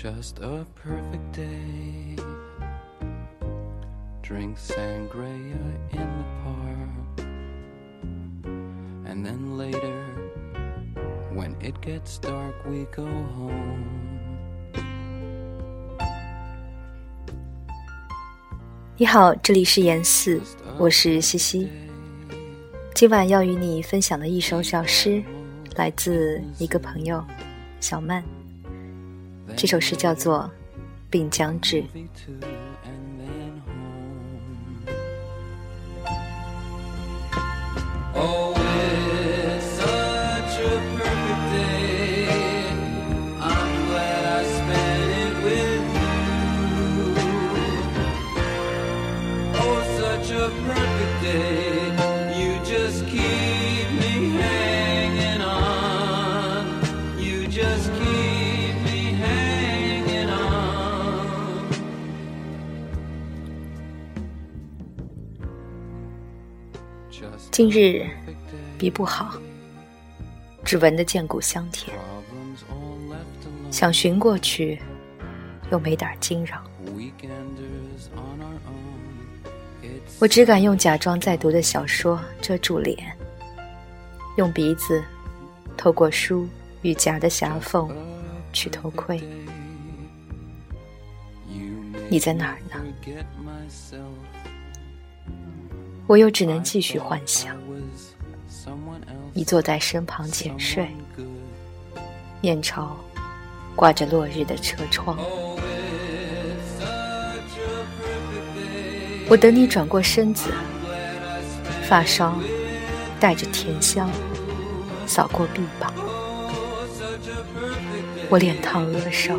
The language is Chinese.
Just a perfect day. Drink sangria in the park. And then later, when it gets dark, we go home. 你好，这里是严四，我是西西。今晚要与你分享的一首小诗，来自一个朋友小曼。这首诗叫做《病将至》。Oh, it's such a perfect day. I'm glad I spent it with you. Oh, such a perfect day. You just keep 今日鼻不好，只闻得见骨香甜，想寻过去，又没胆惊扰。我只敢用假装在读的小说遮住脸，用鼻子透过书与夹的狭缝去偷窥。你在哪儿呢？我又只能继续幻想，你坐在身旁浅睡，面朝挂着落日的车窗。我等你转过身子，发梢带着甜香，扫过臂膀。我脸烫额烧，